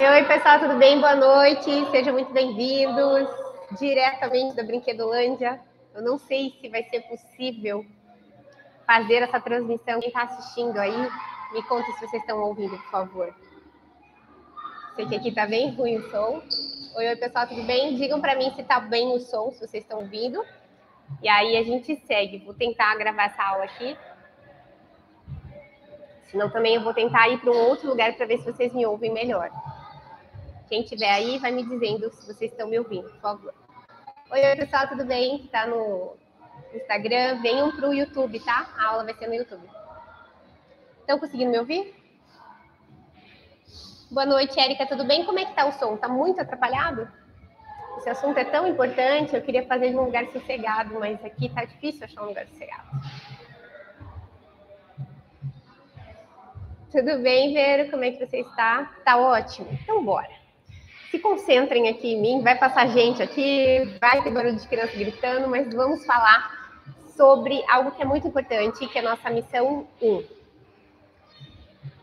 Oi, pessoal, tudo bem? Boa noite, sejam muito bem-vindos diretamente da Brinquedolândia. Eu não sei se vai ser possível fazer essa transmissão. Quem está assistindo aí, me conta se vocês estão ouvindo, por favor. Sei que aqui está bem ruim o som. Oi, oi, pessoal, tudo bem? Digam para mim se está bem o som, se vocês estão ouvindo. E aí a gente segue. Vou tentar gravar essa aula aqui. Senão também eu vou tentar ir para um outro lugar para ver se vocês me ouvem melhor. Quem estiver aí, vai me dizendo se vocês estão me ouvindo, por favor. Oi, pessoal, tudo bem? Está no Instagram, venham para o YouTube, tá? A aula vai ser no YouTube. Estão conseguindo me ouvir? Boa noite, Érica, tudo bem? Como é que está o som? Está muito atrapalhado? Esse assunto é tão importante, eu queria fazer de um lugar sossegado, mas aqui está difícil achar um lugar sossegado. Tudo bem, Vero? Como é que você está? Tá ótimo. Então, bora se concentrem aqui em mim, vai passar gente aqui, vai ter barulho de criança gritando, mas vamos falar sobre algo que é muito importante, que é a nossa missão 1.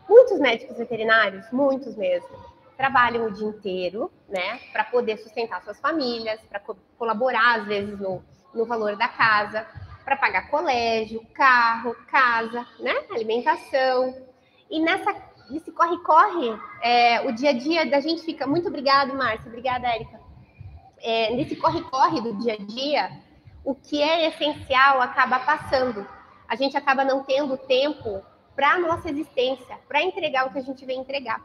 Muitos médicos veterinários, muitos mesmo, trabalham o dia inteiro, né, para poder sustentar suas famílias, para co colaborar, às vezes, no, no valor da casa, para pagar colégio, carro, casa, né, alimentação. E nessa nesse corre-corre, é, o dia a dia da gente fica. Muito obrigado, Márcia. Obrigada, Érica. É, nesse corre-corre do dia a dia, o que é essencial acaba passando. A gente acaba não tendo tempo para a nossa existência, para entregar o que a gente vem entregar.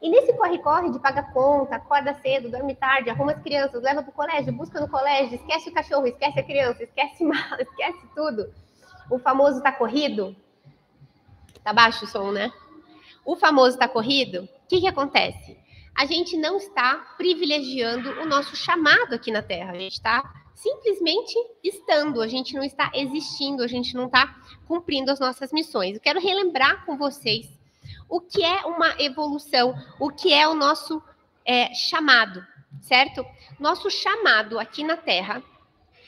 E nesse corre-corre de pagar conta, acorda cedo, dorme tarde, arruma as crianças, leva para o colégio, busca no colégio, esquece o cachorro, esquece a criança, esquece mal, esquece tudo. O famoso tá corrido. Tá baixo o som, né? O famoso está corrido, o que, que acontece? A gente não está privilegiando o nosso chamado aqui na Terra, a gente está simplesmente estando, a gente não está existindo, a gente não está cumprindo as nossas missões. Eu quero relembrar com vocês o que é uma evolução, o que é o nosso é, chamado, certo? Nosso chamado aqui na Terra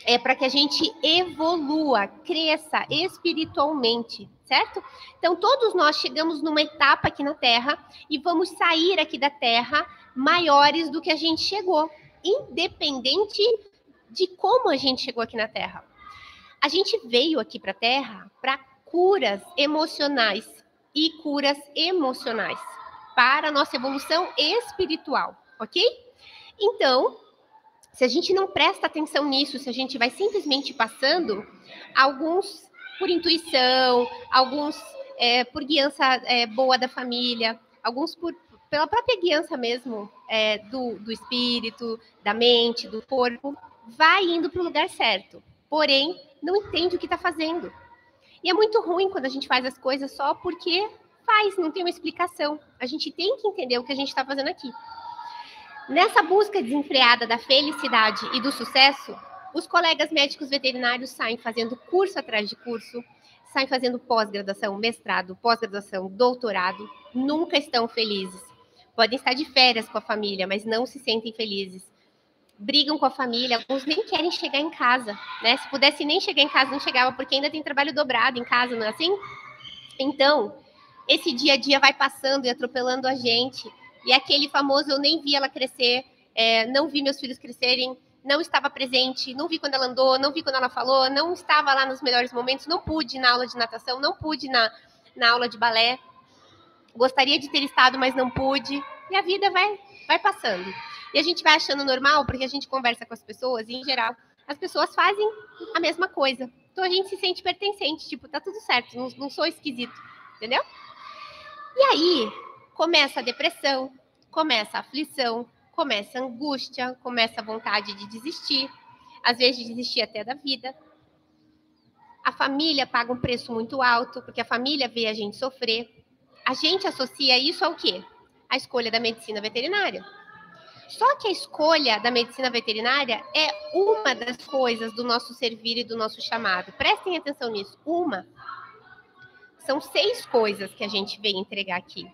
é para que a gente evolua, cresça espiritualmente, certo? Então, todos nós chegamos numa etapa aqui na Terra e vamos sair aqui da Terra maiores do que a gente chegou, independente de como a gente chegou aqui na Terra. A gente veio aqui para a Terra para curas emocionais e curas emocionais para a nossa evolução espiritual, ok? Então, se a gente não presta atenção nisso, se a gente vai simplesmente passando, alguns por intuição, alguns é, por guiança é, boa da família, alguns por, pela própria guiança mesmo é, do, do espírito, da mente, do corpo, vai indo para o lugar certo. Porém, não entende o que está fazendo. E é muito ruim quando a gente faz as coisas só porque faz, não tem uma explicação. A gente tem que entender o que a gente está fazendo aqui. Nessa busca desenfreada da felicidade e do sucesso, os colegas médicos veterinários saem fazendo curso atrás de curso, saem fazendo pós-graduação, mestrado, pós-graduação, doutorado, nunca estão felizes. Podem estar de férias com a família, mas não se sentem felizes. Brigam com a família, alguns nem querem chegar em casa, né? Se pudesse nem chegar em casa, não chegava, porque ainda tem trabalho dobrado em casa, não é assim? Então, esse dia a dia vai passando e atropelando a gente. E aquele famoso eu nem vi ela crescer, é, não vi meus filhos crescerem, não estava presente, não vi quando ela andou, não vi quando ela falou, não estava lá nos melhores momentos, não pude na aula de natação, não pude na, na aula de balé. Gostaria de ter estado, mas não pude. E a vida vai, vai passando. E a gente vai achando normal, porque a gente conversa com as pessoas, e em geral, as pessoas fazem a mesma coisa. Então a gente se sente pertencente, tipo, tá tudo certo, não, não sou esquisito, entendeu? E aí começa a depressão, começa a aflição, começa angústia, começa a vontade de desistir, às vezes de desistir até da vida. A família paga um preço muito alto, porque a família vê a gente sofrer. A gente associa isso ao quê? A escolha da medicina veterinária. Só que a escolha da medicina veterinária é uma das coisas do nosso servir e do nosso chamado. Prestem atenção nisso. Uma. São seis coisas que a gente vem entregar aqui.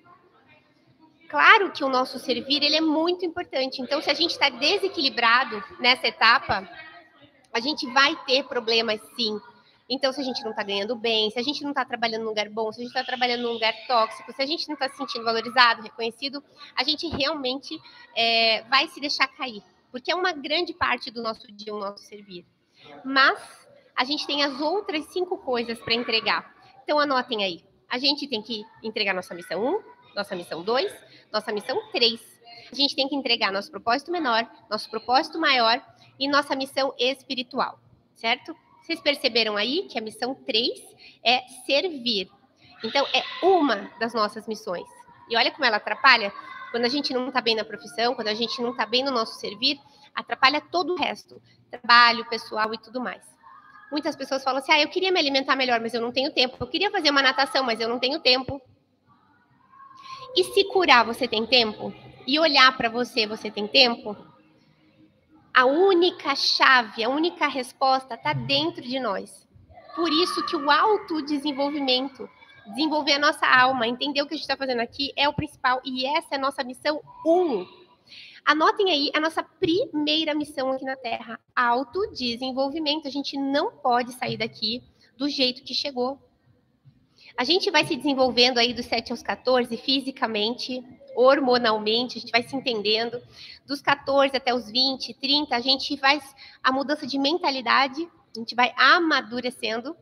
Claro que o nosso servir ele é muito importante. Então, se a gente está desequilibrado nessa etapa, a gente vai ter problemas sim Então, se a gente não está ganhando bem, se a gente não está trabalhando num lugar bom, se a gente está trabalhando num lugar tóxico, se a gente não está se sentindo valorizado, reconhecido, a gente realmente é, vai se deixar cair, porque é uma grande parte do nosso dia o nosso servir. Mas a gente tem as outras cinco coisas para entregar. Então, anotem aí. A gente tem que entregar nossa missão 1, nossa missão 2, nossa missão 3. A gente tem que entregar nosso propósito menor, nosso propósito maior e nossa missão espiritual, certo? Vocês perceberam aí que a missão 3 é servir. Então, é uma das nossas missões. E olha como ela atrapalha. Quando a gente não está bem na profissão, quando a gente não está bem no nosso servir, atrapalha todo o resto. Trabalho, pessoal e tudo mais. Muitas pessoas falam assim: ah, eu queria me alimentar melhor, mas eu não tenho tempo. Eu queria fazer uma natação, mas eu não tenho tempo. E se curar, você tem tempo? E olhar para você, você tem tempo? A única chave, a única resposta está dentro de nós. Por isso que o autodesenvolvimento, desenvolver a nossa alma, entender o que a gente está fazendo aqui é o principal e essa é a nossa missão um. Anotem aí a nossa primeira missão aqui na Terra: autodesenvolvimento. A gente não pode sair daqui do jeito que chegou. A gente vai se desenvolvendo aí dos 7 aos 14 fisicamente, hormonalmente, a gente vai se entendendo. Dos 14 até os 20, 30, a gente vai a mudança de mentalidade, a gente vai amadurecendo.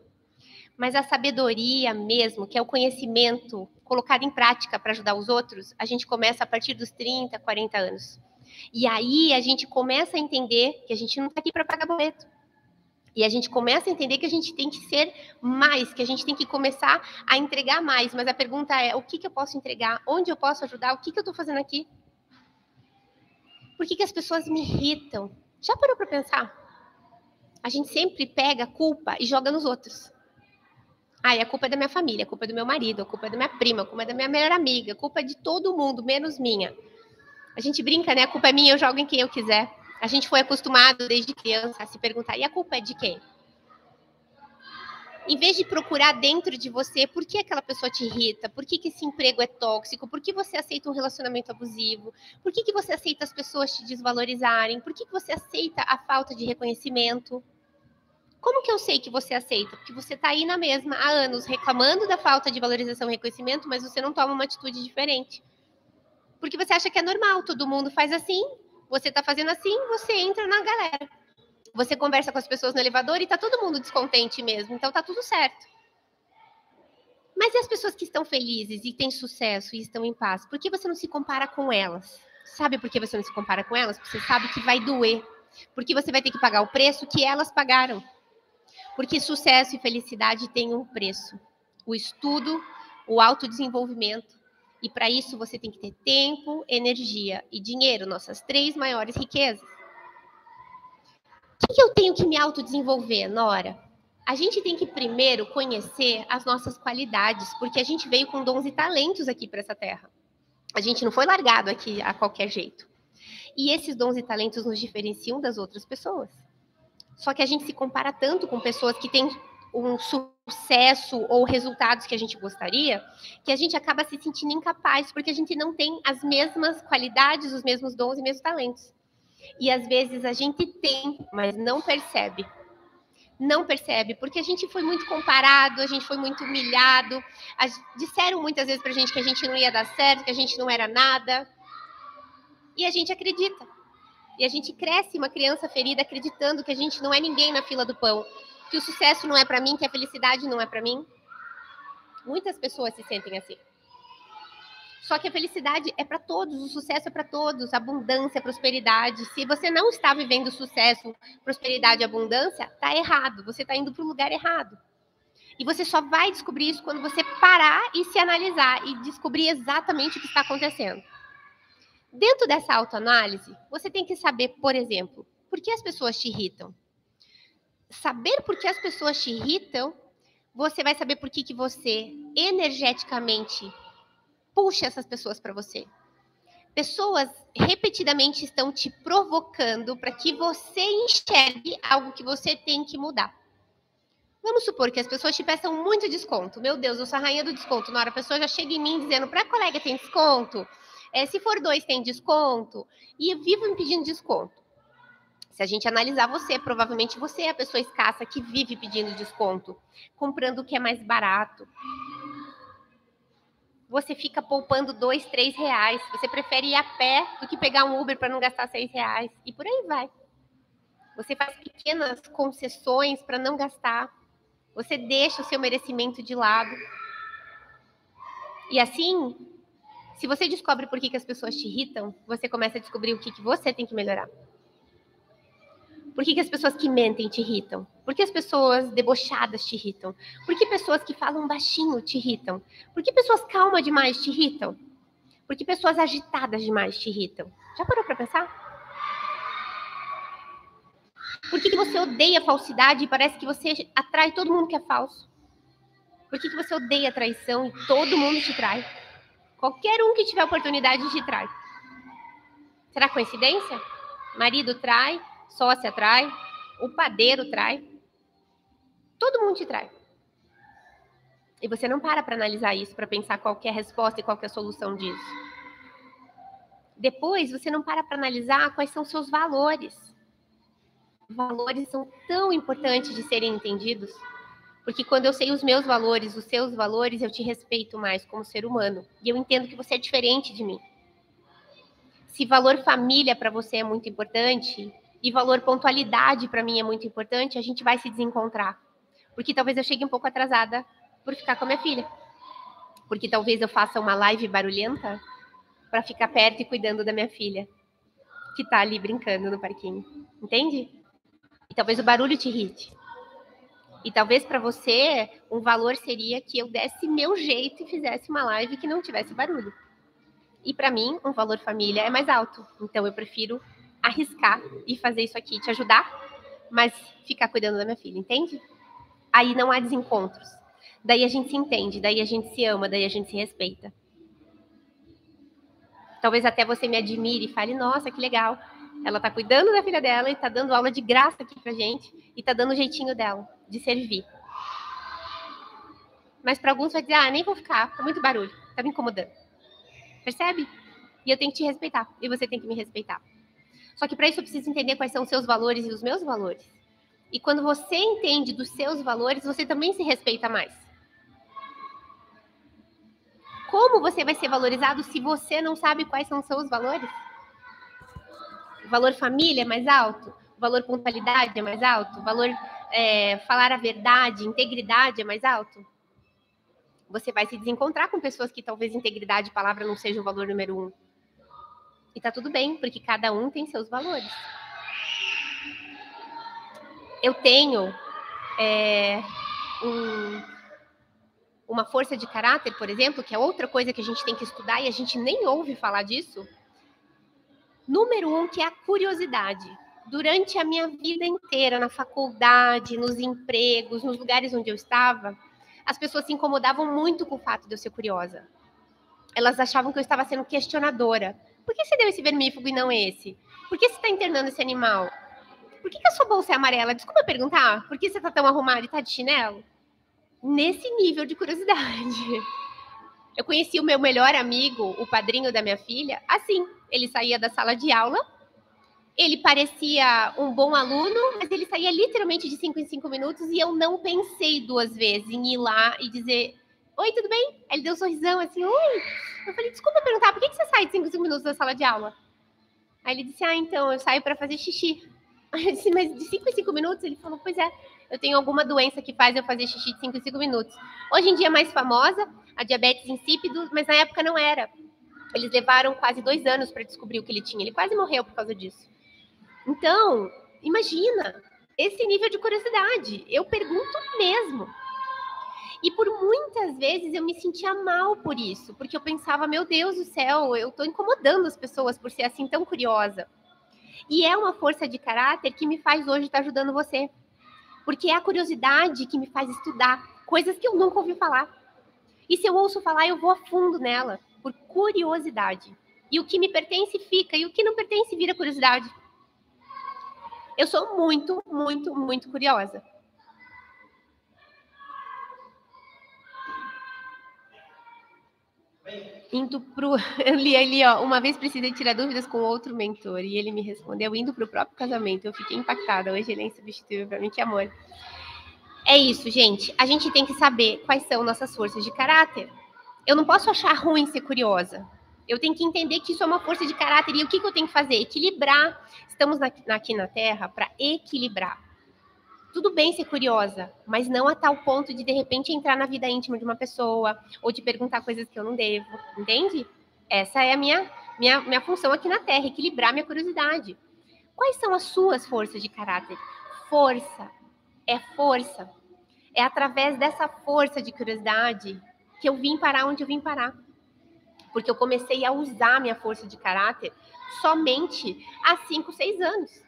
Mas a sabedoria mesmo, que é o conhecimento colocado em prática para ajudar os outros, a gente começa a partir dos 30, 40 anos. E aí a gente começa a entender que a gente não está aqui para pagar boleto. E a gente começa a entender que a gente tem que ser mais, que a gente tem que começar a entregar mais. Mas a pergunta é: o que, que eu posso entregar? Onde eu posso ajudar? O que, que eu estou fazendo aqui? Por que, que as pessoas me irritam? Já parou para pensar? A gente sempre pega a culpa e joga nos outros. Ah, a culpa é da minha família, a culpa é do meu marido, a culpa é da minha prima, a culpa é da minha melhor amiga, a culpa é de todo mundo, menos minha. A gente brinca, né? A culpa é minha, eu jogo em quem eu quiser. A gente foi acostumado desde criança a se perguntar: e a culpa é de quem? Em vez de procurar dentro de você por que aquela pessoa te irrita, por que, que esse emprego é tóxico, por que você aceita um relacionamento abusivo, por que, que você aceita as pessoas te desvalorizarem, por que, que você aceita a falta de reconhecimento. Como que eu sei que você aceita? Porque você está aí na mesma há anos reclamando da falta de valorização e reconhecimento, mas você não toma uma atitude diferente. Porque você acha que é normal, todo mundo faz assim, você está fazendo assim, você entra na galera. Você conversa com as pessoas no elevador e está todo mundo descontente mesmo, então tá tudo certo. Mas e as pessoas que estão felizes e têm sucesso e estão em paz? Por que você não se compara com elas? Sabe por que você não se compara com elas? Porque você sabe que vai doer. Porque você vai ter que pagar o preço que elas pagaram. Porque sucesso e felicidade têm um preço. O estudo, o autodesenvolvimento, e para isso você tem que ter tempo, energia e dinheiro, nossas três maiores riquezas. O que, eu tenho que me autodesenvolver, Nora? A gente tem que primeiro conhecer as nossas qualidades, porque a gente veio com dons e talentos aqui para essa terra. A gente não foi largado aqui a qualquer jeito. E esses dons e talentos nos diferenciam das outras pessoas. Só que a gente se compara tanto com pessoas que têm um sucesso ou resultados que a gente gostaria, que a gente acaba se sentindo incapaz, porque a gente não tem as mesmas qualidades, os mesmos dons e mesmos talentos. E às vezes a gente tem, mas não percebe. Não percebe, porque a gente foi muito comparado, a gente foi muito humilhado. disseram muitas vezes pra gente que a gente não ia dar certo, que a gente não era nada. E a gente acredita. E a gente cresce uma criança ferida acreditando que a gente não é ninguém na fila do pão, que o sucesso não é para mim, que a felicidade não é para mim. Muitas pessoas se sentem assim. Só que a felicidade é para todos, o sucesso é para todos, abundância, prosperidade. Se você não está vivendo sucesso, prosperidade e abundância, tá errado. Você está indo para o lugar errado. E você só vai descobrir isso quando você parar e se analisar e descobrir exatamente o que está acontecendo. Dentro dessa autoanálise, você tem que saber, por exemplo, por que as pessoas te irritam saber por que as pessoas te irritam, você vai saber por que, que você energeticamente puxa essas pessoas para você. Pessoas repetidamente estão te provocando para que você enxergue algo que você tem que mudar. Vamos supor que as pessoas te peçam muito desconto. Meu Deus, eu sou a rainha do desconto. Na hora a pessoa já chega em mim dizendo: para colega tem desconto? É, se for dois, tem desconto. E vivo me pedindo desconto. Se a gente analisar você, provavelmente você é a pessoa escassa que vive pedindo desconto, comprando o que é mais barato. Você fica poupando dois, três reais. Você prefere ir a pé do que pegar um Uber para não gastar seis reais. E por aí vai. Você faz pequenas concessões para não gastar. Você deixa o seu merecimento de lado. E assim, se você descobre por que, que as pessoas te irritam, você começa a descobrir o que, que você tem que melhorar. Por que, que as pessoas que mentem te irritam? Por que as pessoas debochadas te irritam? Por que pessoas que falam baixinho te irritam? Por que pessoas calmas demais te irritam? Por que pessoas agitadas demais te irritam? Já parou para pensar? Por que, que você odeia falsidade e parece que você atrai todo mundo que é falso? Por que, que você odeia traição e todo mundo te trai? Qualquer um que tiver oportunidade te trai. Será coincidência? Marido trai, sócia trai, o padeiro trai. Todo mundo te trai. E você não para para analisar isso, para pensar qual é a resposta e qual é a solução disso. Depois, você não para para analisar quais são seus valores. Valores são tão importantes de serem entendidos, porque quando eu sei os meus valores, os seus valores, eu te respeito mais como ser humano. E eu entendo que você é diferente de mim. Se valor família para você é muito importante, e valor pontualidade para mim é muito importante, a gente vai se desencontrar. Porque talvez eu chegue um pouco atrasada por ficar com a minha filha. Porque talvez eu faça uma live barulhenta para ficar perto e cuidando da minha filha, que está ali brincando no parquinho. Entende? E talvez o barulho te irrite. E talvez para você um valor seria que eu desse meu jeito e fizesse uma live que não tivesse barulho. E para mim, um valor família é mais alto. Então eu prefiro arriscar e fazer isso aqui, te ajudar, mas ficar cuidando da minha filha, entende? Aí não há desencontros. Daí a gente se entende, daí a gente se ama, daí a gente se respeita. Talvez até você me admire e fale: nossa, que legal. Ela tá cuidando da filha dela e tá dando aula de graça aqui pra gente e tá dando o jeitinho dela de servir. Mas para alguns vai dizer: ah, nem vou ficar, tá muito barulho, tá me incomodando. Percebe? E eu tenho que te respeitar e você tem que me respeitar. Só que para isso eu preciso entender quais são os seus valores e os meus valores. E quando você entende dos seus valores, você também se respeita mais. Como você vai ser valorizado se você não sabe quais são os seus valores? O valor família é mais alto? O valor pontualidade é mais alto? O valor é, falar a verdade, integridade é mais alto? Você vai se desencontrar com pessoas que talvez integridade e palavra não seja o valor número um. E tá tudo bem, porque cada um tem seus valores. Eu tenho é, um, uma força de caráter, por exemplo, que é outra coisa que a gente tem que estudar e a gente nem ouve falar disso. Número um, que é a curiosidade. Durante a minha vida inteira, na faculdade, nos empregos, nos lugares onde eu estava, as pessoas se incomodavam muito com o fato de eu ser curiosa. Elas achavam que eu estava sendo questionadora. Por que você deu esse vermífugo e não esse? Por que você está internando esse animal? Por que, que, a sua bolsa é amarela? Desculpa perguntar. Por que você está tão arrumado e está de chinelo? Nesse nível de curiosidade. Eu conheci o meu melhor amigo, o padrinho da minha filha, assim. Ele saía da sala de aula, ele parecia um bom aluno, mas ele saía literalmente de cinco em cinco minutos e eu não pensei duas vezes em ir lá e dizer: Oi, tudo bem? Aí ele deu um sorrisão assim: Oi, eu falei, desculpa perguntar, por que, você sai de 5 minutos da sala de aula? Aí ele disse, ah, então, eu saio para fazer xixi. Aí eu disse, mas de 5 em 5 minutos? Ele falou, pois é, eu tenho alguma doença que faz eu fazer xixi de 5 em 5 minutos. Hoje em dia é mais famosa, a diabetes insípido, mas na época não era. Eles levaram quase dois anos para descobrir o que ele tinha. Ele quase morreu por causa disso. Então, imagina esse nível de curiosidade. Eu pergunto mesmo. E por muitas vezes eu me sentia mal por isso, porque eu pensava, meu Deus do céu, eu estou incomodando as pessoas por ser assim tão curiosa. E é uma força de caráter que me faz hoje estar ajudando você. Porque é a curiosidade que me faz estudar coisas que eu nunca ouvi falar. E se eu ouço falar, eu vou a fundo nela, por curiosidade. E o que me pertence fica, e o que não pertence vira curiosidade. Eu sou muito, muito, muito curiosa. Indo pro. Eu li ali, ó. Uma vez precisei tirar dúvidas com outro mentor e ele me respondeu indo pro próprio casamento. Eu fiquei impactada. Hoje ele é insubstituível para mim, que amor. É isso, gente. A gente tem que saber quais são nossas forças de caráter. Eu não posso achar ruim ser curiosa. Eu tenho que entender que isso é uma força de caráter e o que, que eu tenho que fazer? Equilibrar. Estamos aqui na Terra para equilibrar. Tudo bem ser curiosa, mas não a tal ponto de de repente entrar na vida íntima de uma pessoa ou de perguntar coisas que eu não devo, entende? Essa é a minha minha, minha função aqui na Terra, equilibrar minha curiosidade. Quais são as suas forças de caráter? Força é força. É através dessa força de curiosidade que eu vim parar onde eu vim parar porque eu comecei a usar minha força de caráter somente há 5, 6 anos.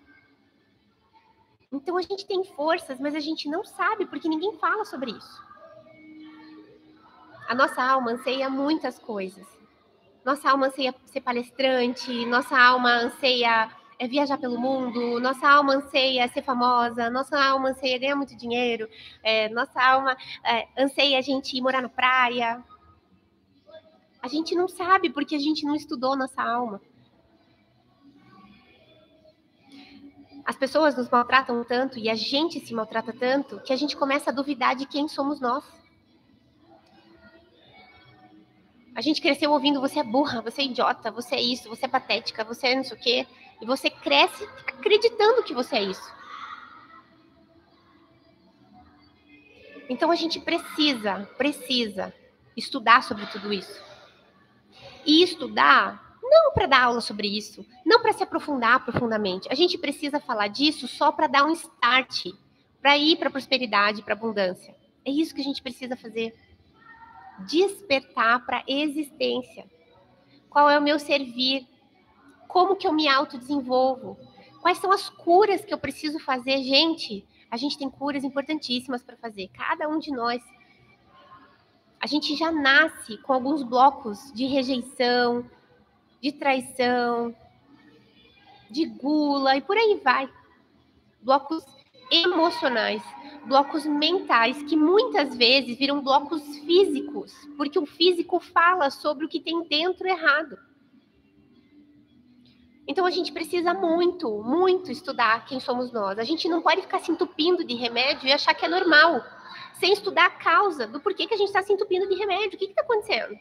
Então a gente tem forças, mas a gente não sabe porque ninguém fala sobre isso. A nossa alma anseia muitas coisas. Nossa alma anseia ser palestrante, nossa alma anseia é viajar pelo mundo, nossa alma anseia ser famosa, nossa alma anseia ganhar muito dinheiro, é, nossa alma é, anseia a gente morar na praia, a gente não sabe porque a gente não estudou nossa alma. As pessoas nos maltratam tanto e a gente se maltrata tanto que a gente começa a duvidar de quem somos nós. A gente cresceu ouvindo você é burra, você é idiota, você é isso, você é patética, você é não sei o quê. E você cresce acreditando que você é isso. Então a gente precisa, precisa estudar sobre tudo isso e estudar não para dar aula sobre isso, não para se aprofundar profundamente. A gente precisa falar disso só para dar um start, para ir para a prosperidade, para a abundância. É isso que a gente precisa fazer. Despertar para a existência. Qual é o meu servir? Como que eu me autodesenvolvo? Quais são as curas que eu preciso fazer? Gente, a gente tem curas importantíssimas para fazer, cada um de nós a gente já nasce com alguns blocos de rejeição, de traição, de gula e por aí vai. Blocos emocionais, blocos mentais, que muitas vezes viram blocos físicos, porque o físico fala sobre o que tem dentro errado. Então a gente precisa muito, muito estudar quem somos nós. A gente não pode ficar se entupindo de remédio e achar que é normal sem estudar a causa do porquê que a gente está se entupindo de remédio. O que está acontecendo?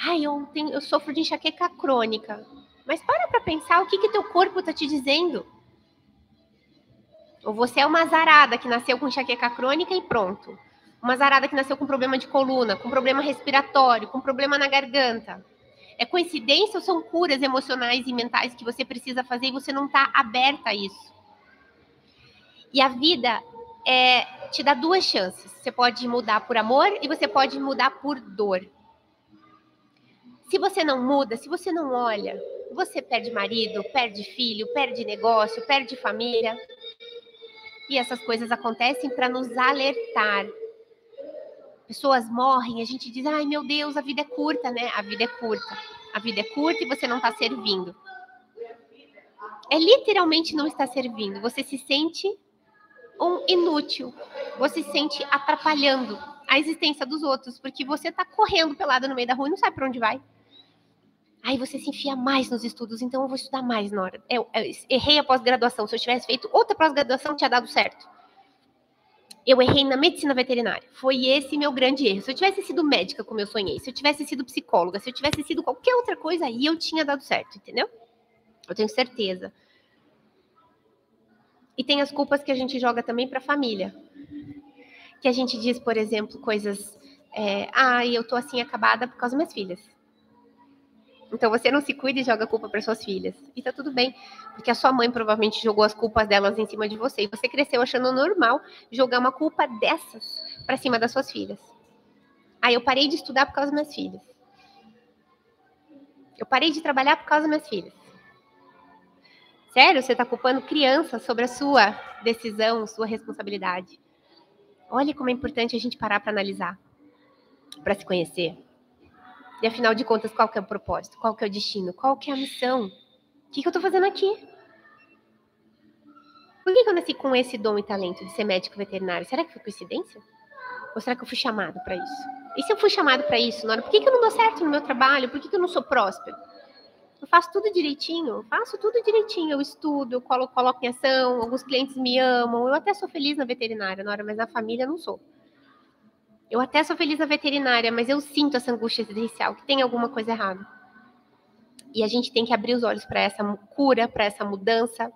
Ai, tenho, eu sofro de enxaqueca crônica. Mas para para pensar o que, que teu corpo está te dizendo. Ou você é uma azarada que nasceu com enxaqueca crônica e pronto. Uma azarada que nasceu com problema de coluna, com problema respiratório, com problema na garganta. É coincidência ou são curas emocionais e mentais que você precisa fazer e você não está aberta a isso? E a vida é, te dá duas chances. Você pode mudar por amor e você pode mudar por dor. Se você não muda, se você não olha, você perde marido, perde filho, perde negócio, perde família. E essas coisas acontecem para nos alertar. Pessoas morrem, a gente diz: ai meu Deus, a vida é curta, né? A vida é curta. A vida é curta e você não está servindo. É literalmente não está servindo. Você se sente um inútil. Você se sente atrapalhando a existência dos outros, porque você está correndo pelado no meio da rua e não sabe para onde vai. Aí você se enfia mais nos estudos, então eu vou estudar mais na hora. Eu, eu errei a pós-graduação. Se eu tivesse feito outra pós-graduação, tinha dado certo. Eu errei na medicina veterinária. Foi esse meu grande erro. Se eu tivesse sido médica, como eu sonhei, se eu tivesse sido psicóloga, se eu tivesse sido qualquer outra coisa, aí eu tinha dado certo, entendeu? Eu tenho certeza. E tem as culpas que a gente joga também para a família. Que a gente diz, por exemplo, coisas. É, ah, eu tô assim acabada por causa das minhas filhas. Então você não se cuida e joga a culpa para suas filhas. E tá tudo bem, porque a sua mãe provavelmente jogou as culpas delas em cima de você. E você cresceu achando normal jogar uma culpa dessas para cima das suas filhas. Aí eu parei de estudar por causa das minhas filhas. Eu parei de trabalhar por causa das minhas filhas. Sério, você está culpando criança sobre a sua decisão, sua responsabilidade. Olha como é importante a gente parar para analisar, para se conhecer. E afinal de contas, qual que é o propósito? Qual que é o destino? Qual que é a missão? O que, que eu estou fazendo aqui? Por que, que eu nasci com esse dom e talento de ser médico veterinário? Será que foi coincidência? Ou será que eu fui chamado para isso? E se eu fui chamado para isso, Nora, por que, que eu não dou certo no meu trabalho? Por que, que eu não sou próspero? Eu faço tudo direitinho, eu faço tudo direitinho. Eu estudo, eu coloco, coloco em ação, alguns clientes me amam. Eu até sou feliz na veterinária, Nora, mas na família não sou. Eu até sou feliz na veterinária, mas eu sinto essa angústia existencial, que tem alguma coisa errada. E a gente tem que abrir os olhos para essa cura, para essa mudança.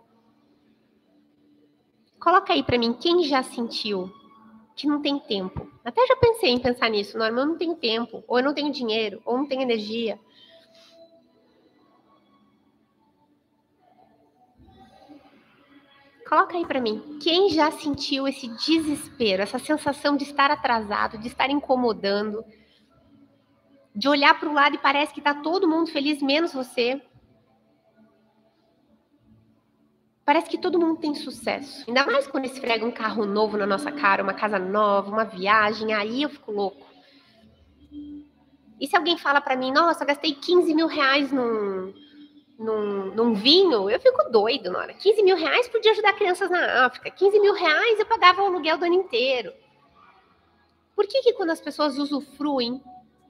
Coloca aí para mim quem já sentiu que não tem tempo. Até já pensei em pensar nisso, Norma, eu não tenho tempo, ou eu não tenho dinheiro, ou não tenho energia. Coloca aí para mim, quem já sentiu esse desespero, essa sensação de estar atrasado, de estar incomodando, de olhar para o lado e parece que está todo mundo feliz, menos você? Parece que todo mundo tem sucesso. Ainda mais quando esfrega um carro novo na nossa cara, uma casa nova, uma viagem, aí eu fico louco. E se alguém fala para mim, nossa, gastei 15 mil reais num, num, num, vinho, eu fico doido, Nora. 15 mil reais podia ajudar crianças na África. 15 mil reais eu pagava o aluguel do ano inteiro. Por que, que quando as pessoas usufruem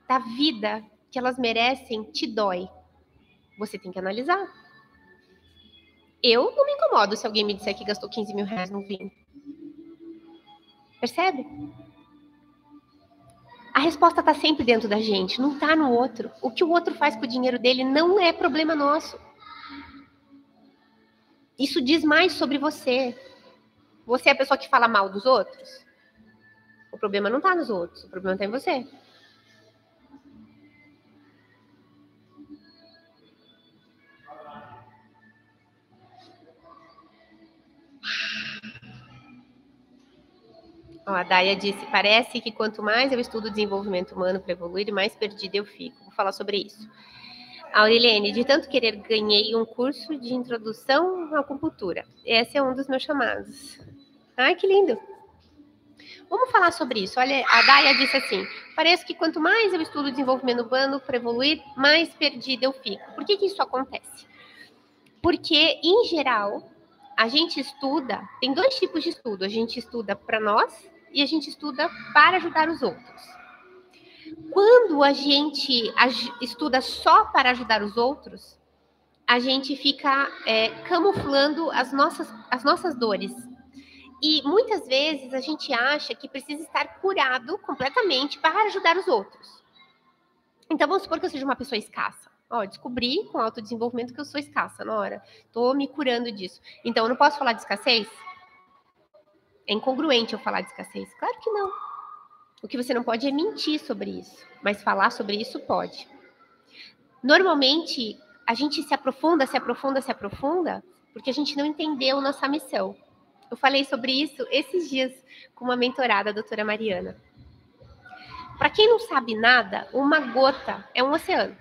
da vida que elas merecem, te dói? Você tem que analisar. Eu não me incomodo se alguém me disser que gastou 15 mil reais no vinho. Percebe? A resposta está sempre dentro da gente, não está no outro. O que o outro faz com o dinheiro dele não é problema nosso. Isso diz mais sobre você. Você é a pessoa que fala mal dos outros? O problema não está nos outros, o problema está em você. Ó, a Daya disse: parece que quanto mais eu estudo desenvolvimento humano para evoluir, mais perdida eu fico. Vou falar sobre isso. A Aureliane, de tanto querer, ganhei um curso de introdução à acupuntura. Esse é um dos meus chamados. Ai, que lindo! Vamos falar sobre isso. Olha, a Daya disse assim: parece que quanto mais eu estudo desenvolvimento humano para evoluir, mais perdida eu fico. Por que, que isso acontece? Porque, em geral, a gente estuda, tem dois tipos de estudo. A gente estuda para nós e a gente estuda para ajudar os outros. Quando a gente estuda só para ajudar os outros, a gente fica é, camuflando as nossas, as nossas dores. E muitas vezes a gente acha que precisa estar curado completamente para ajudar os outros. Então vamos supor que eu seja uma pessoa escassa. Ó, descobri com autodesenvolvimento que eu sou escassa, Nora. Estou me curando disso. Então eu não posso falar de escassez? É incongruente eu falar de escassez? Claro que não. O que você não pode é mentir sobre isso, mas falar sobre isso pode. Normalmente, a gente se aprofunda, se aprofunda, se aprofunda, porque a gente não entendeu nossa missão. Eu falei sobre isso esses dias com uma mentorada, a doutora Mariana. Para quem não sabe nada, uma gota é um oceano.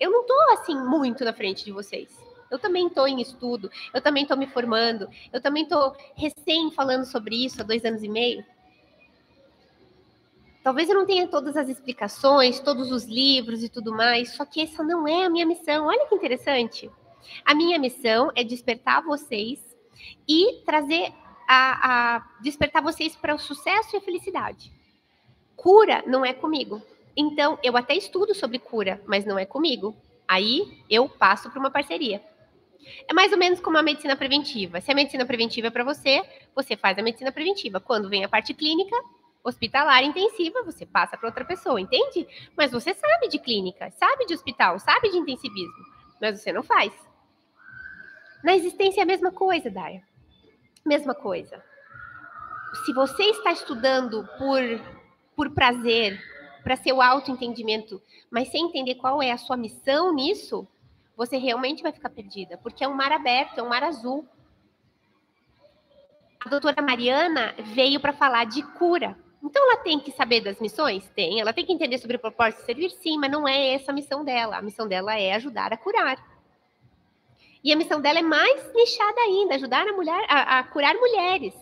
Eu não estou assim muito na frente de vocês. Eu também estou em estudo, eu também estou me formando, eu também estou recém falando sobre isso há dois anos e meio. Talvez eu não tenha todas as explicações, todos os livros e tudo mais, só que essa não é a minha missão. Olha que interessante. A minha missão é despertar vocês e trazer a, a despertar vocês para o sucesso e a felicidade. Cura não é comigo. Então, eu até estudo sobre cura, mas não é comigo. Aí eu passo para uma parceria. É mais ou menos como a medicina preventiva. Se a medicina preventiva é para você, você faz a medicina preventiva. Quando vem a parte clínica, hospitalar intensiva, você passa para outra pessoa, entende? Mas você sabe de clínica, sabe de hospital, sabe de intensivismo, mas você não faz. Na existência é a mesma coisa, Daya. Mesma coisa. Se você está estudando por, por prazer, para seu autoentendimento, mas sem entender qual é a sua missão nisso, você realmente vai ficar perdida, porque é um mar aberto, é um mar azul. A doutora Mariana veio para falar de cura. Então ela tem que saber das missões? Tem. Ela tem que entender sobre o propósito de servir? Sim, mas não é essa a missão dela. A missão dela é ajudar a curar. E a missão dela é mais nichada ainda, ajudar a, mulher, a, a curar mulheres.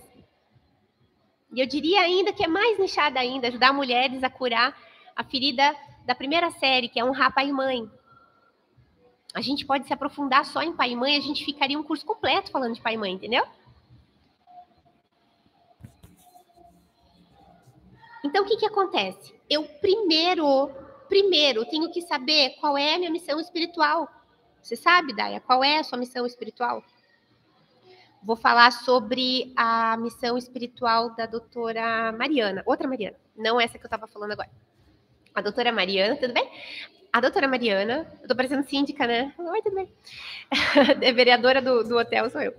E eu diria ainda que é mais nichada ainda, ajudar mulheres a curar a ferida da primeira série, que é honrar pai e mãe. A gente pode se aprofundar só em pai e mãe, a gente ficaria um curso completo falando de pai e mãe, entendeu? Então, o que, que acontece? Eu primeiro, primeiro, tenho que saber qual é a minha missão espiritual. Você sabe, Daya, qual é a sua missão espiritual? Vou falar sobre a missão espiritual da doutora Mariana, outra Mariana, não essa que eu estava falando agora. A doutora Mariana, tudo bem? A doutora Mariana, eu tô parecendo síndica, né? Oi, tudo bem? é vereadora do, do hotel, sou eu.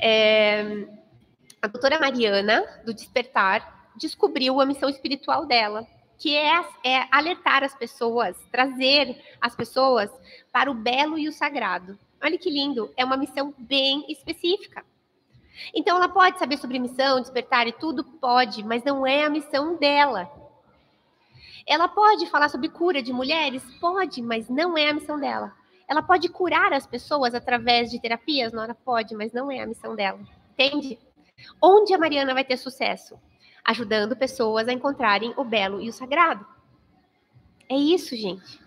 É, a doutora Mariana, do Despertar, descobriu a missão espiritual dela, que é, é alertar as pessoas, trazer as pessoas para o belo e o sagrado. Olha que lindo, é uma missão bem específica. Então, ela pode saber sobre missão, despertar e tudo? Pode, mas não é a missão dela. Ela pode falar sobre cura de mulheres? Pode, mas não é a missão dela. Ela pode curar as pessoas através de terapias? Nora pode, mas não é a missão dela. Entende? Onde a Mariana vai ter sucesso? Ajudando pessoas a encontrarem o belo e o sagrado. É isso, gente.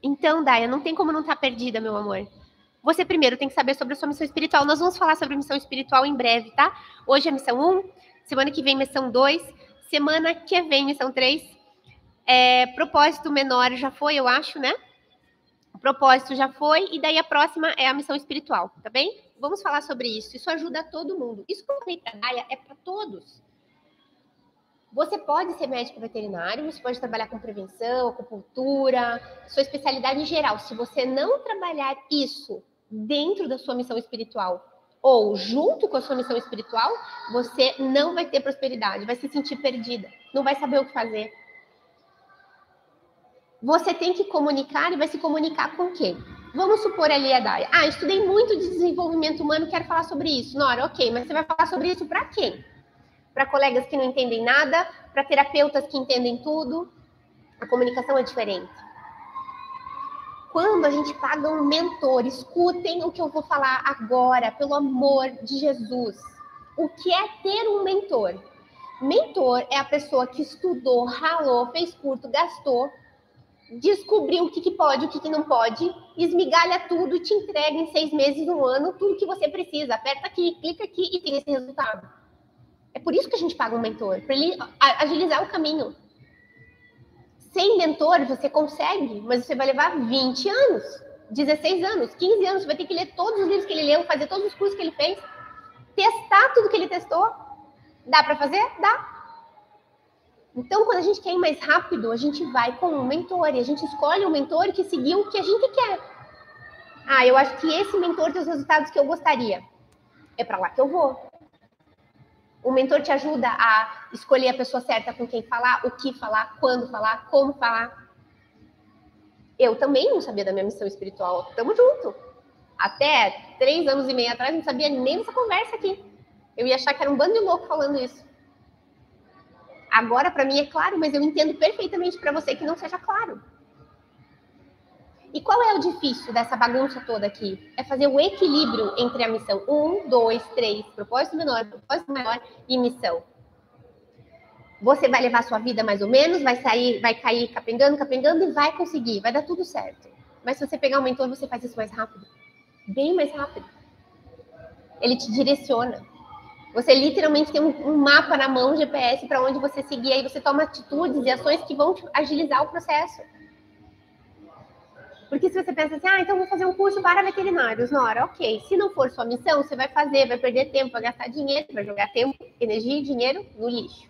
Então, Daya, não tem como não estar tá perdida, meu amor. Você primeiro tem que saber sobre a sua missão espiritual. Nós vamos falar sobre a missão espiritual em breve, tá? Hoje é missão 1, semana que vem missão 2, semana que vem missão 3. É, propósito menor já foi, eu acho, né? O propósito já foi, e daí a próxima é a missão espiritual, tá bem? Vamos falar sobre isso. Isso ajuda todo mundo. Isso que eu Gaia é para todos. Você pode ser médico veterinário, você pode trabalhar com prevenção, acupuntura, sua especialidade em geral. Se você não trabalhar isso dentro da sua missão espiritual ou junto com a sua missão espiritual, você não vai ter prosperidade, vai se sentir perdida, não vai saber o que fazer. Você tem que comunicar e vai se comunicar com quem? Vamos supor ali a Daya. Ah, estudei muito de desenvolvimento humano, quero falar sobre isso. Nora, ok, mas você vai falar sobre isso para quem? para colegas que não entendem nada, para terapeutas que entendem tudo. A comunicação é diferente. Quando a gente paga um mentor, escutem o que eu vou falar agora, pelo amor de Jesus. O que é ter um mentor? Mentor é a pessoa que estudou, ralou, fez curto, gastou, descobriu o que, que pode, o que, que não pode, esmigalha tudo te entrega em seis meses, um ano, tudo que você precisa. Aperta aqui, clica aqui e tem esse resultado. É por isso que a gente paga um mentor, para ele agilizar o caminho. Sem mentor, você consegue, mas você vai levar 20 anos, 16 anos, 15 anos. Você vai ter que ler todos os livros que ele leu, fazer todos os cursos que ele fez, testar tudo que ele testou. Dá para fazer? Dá. Então, quando a gente quer ir mais rápido, a gente vai com um mentor e a gente escolhe um mentor que seguiu o que a gente quer. Ah, eu acho que esse mentor tem os resultados que eu gostaria. É para lá que eu vou. O mentor te ajuda a escolher a pessoa certa com quem falar, o que falar, quando falar, como falar. Eu também não sabia da minha missão espiritual. Tamo junto. Até três anos e meio atrás, não sabia nem dessa conversa aqui. Eu ia achar que era um bando de louco falando isso. Agora, para mim, é claro, mas eu entendo perfeitamente para você que não seja claro. E qual é o difícil dessa bagunça toda aqui? É fazer o equilíbrio entre a missão 1, 2, 3, propósito menor, propósito maior e missão. Você vai levar sua vida mais ou menos, vai sair, vai cair capengando, capengando e vai conseguir, vai dar tudo certo. Mas se você pegar um mentor, você faz isso mais rápido. Bem mais rápido. Ele te direciona. Você literalmente tem um, um mapa na mão, GPS, para onde você seguir, aí você toma atitudes e ações que vão agilizar o processo. Porque se você pensa assim, ah, então vou fazer um curso para veterinários, Nora, ok. Se não for sua missão, você vai fazer, vai perder tempo, vai gastar dinheiro, vai jogar tempo, energia e dinheiro no lixo.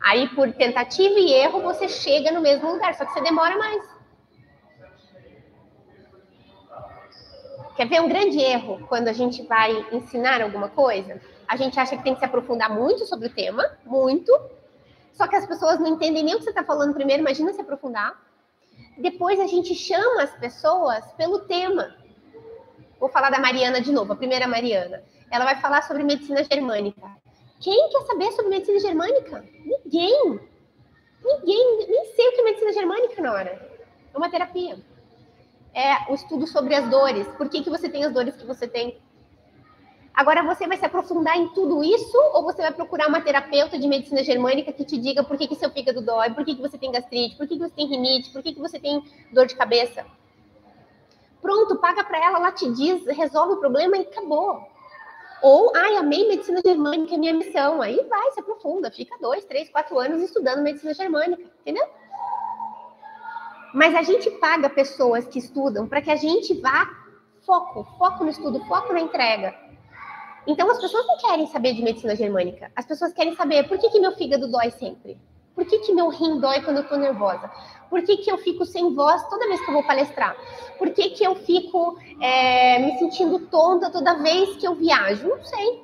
Aí, por tentativa e erro, você chega no mesmo lugar, só que você demora mais. Quer ver um grande erro quando a gente vai ensinar alguma coisa? A gente acha que tem que se aprofundar muito sobre o tema, muito, só que as pessoas não entendem nem o que você está falando primeiro, imagina se aprofundar depois a gente chama as pessoas pelo tema. Vou falar da Mariana de novo, a primeira Mariana. Ela vai falar sobre medicina germânica. Quem quer saber sobre medicina germânica? Ninguém. Ninguém, nem sei o que é medicina germânica, Nora. É uma terapia. É o estudo sobre as dores. Por que, que você tem as dores que você tem? Agora, você vai se aprofundar em tudo isso ou você vai procurar uma terapeuta de medicina germânica que te diga por que, que seu fígado dói, por que, que você tem gastrite, por que, que você tem rinite, por que, que você tem dor de cabeça? Pronto, paga para ela, ela te diz, resolve o problema e acabou. Ou, ai, amei medicina germânica, é minha missão. Aí vai, se aprofunda, fica dois, três, quatro anos estudando medicina germânica, entendeu? Mas a gente paga pessoas que estudam para que a gente vá foco, foco no estudo, foco na entrega. Então as pessoas não querem saber de medicina germânica. As pessoas querem saber por que, que meu fígado dói sempre. Por que, que meu rim dói quando eu estou nervosa? Por que, que eu fico sem voz toda vez que eu vou palestrar? Por que, que eu fico é, me sentindo tonta toda vez que eu viajo? Não sei.